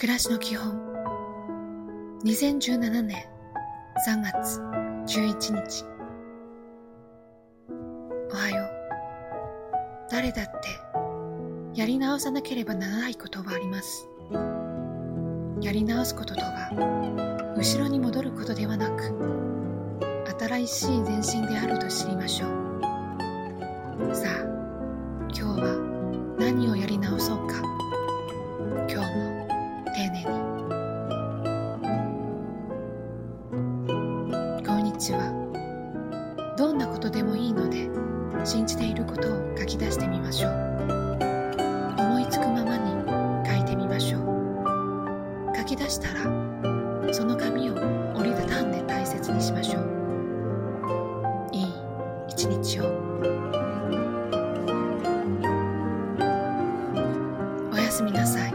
私の基本。2017年3月11日。おはよう。誰だってやり直さなければならないことはあります。やり直すこととは後ろに戻ることではなく新しい前進であると知りましょう。さあちは。どんなことでもいいので信じていることを書き出してみましょう。思いつくままに書いてみましょう。書き出したらその紙を折りたたんで大切にしましょう。いい一日を。おやすみなさい。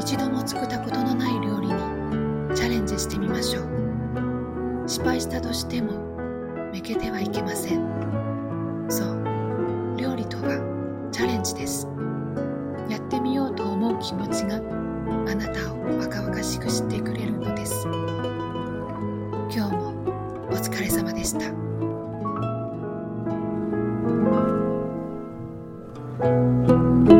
一度も作ったことのない料理にチャレンジしてみましょう。敗したとしてもめけてはいけません。そう。料理とはチャレンジです。やってみようと思う気持ちがあなたを若々しくしてくれるのです。今日もお疲れ様でした。thank you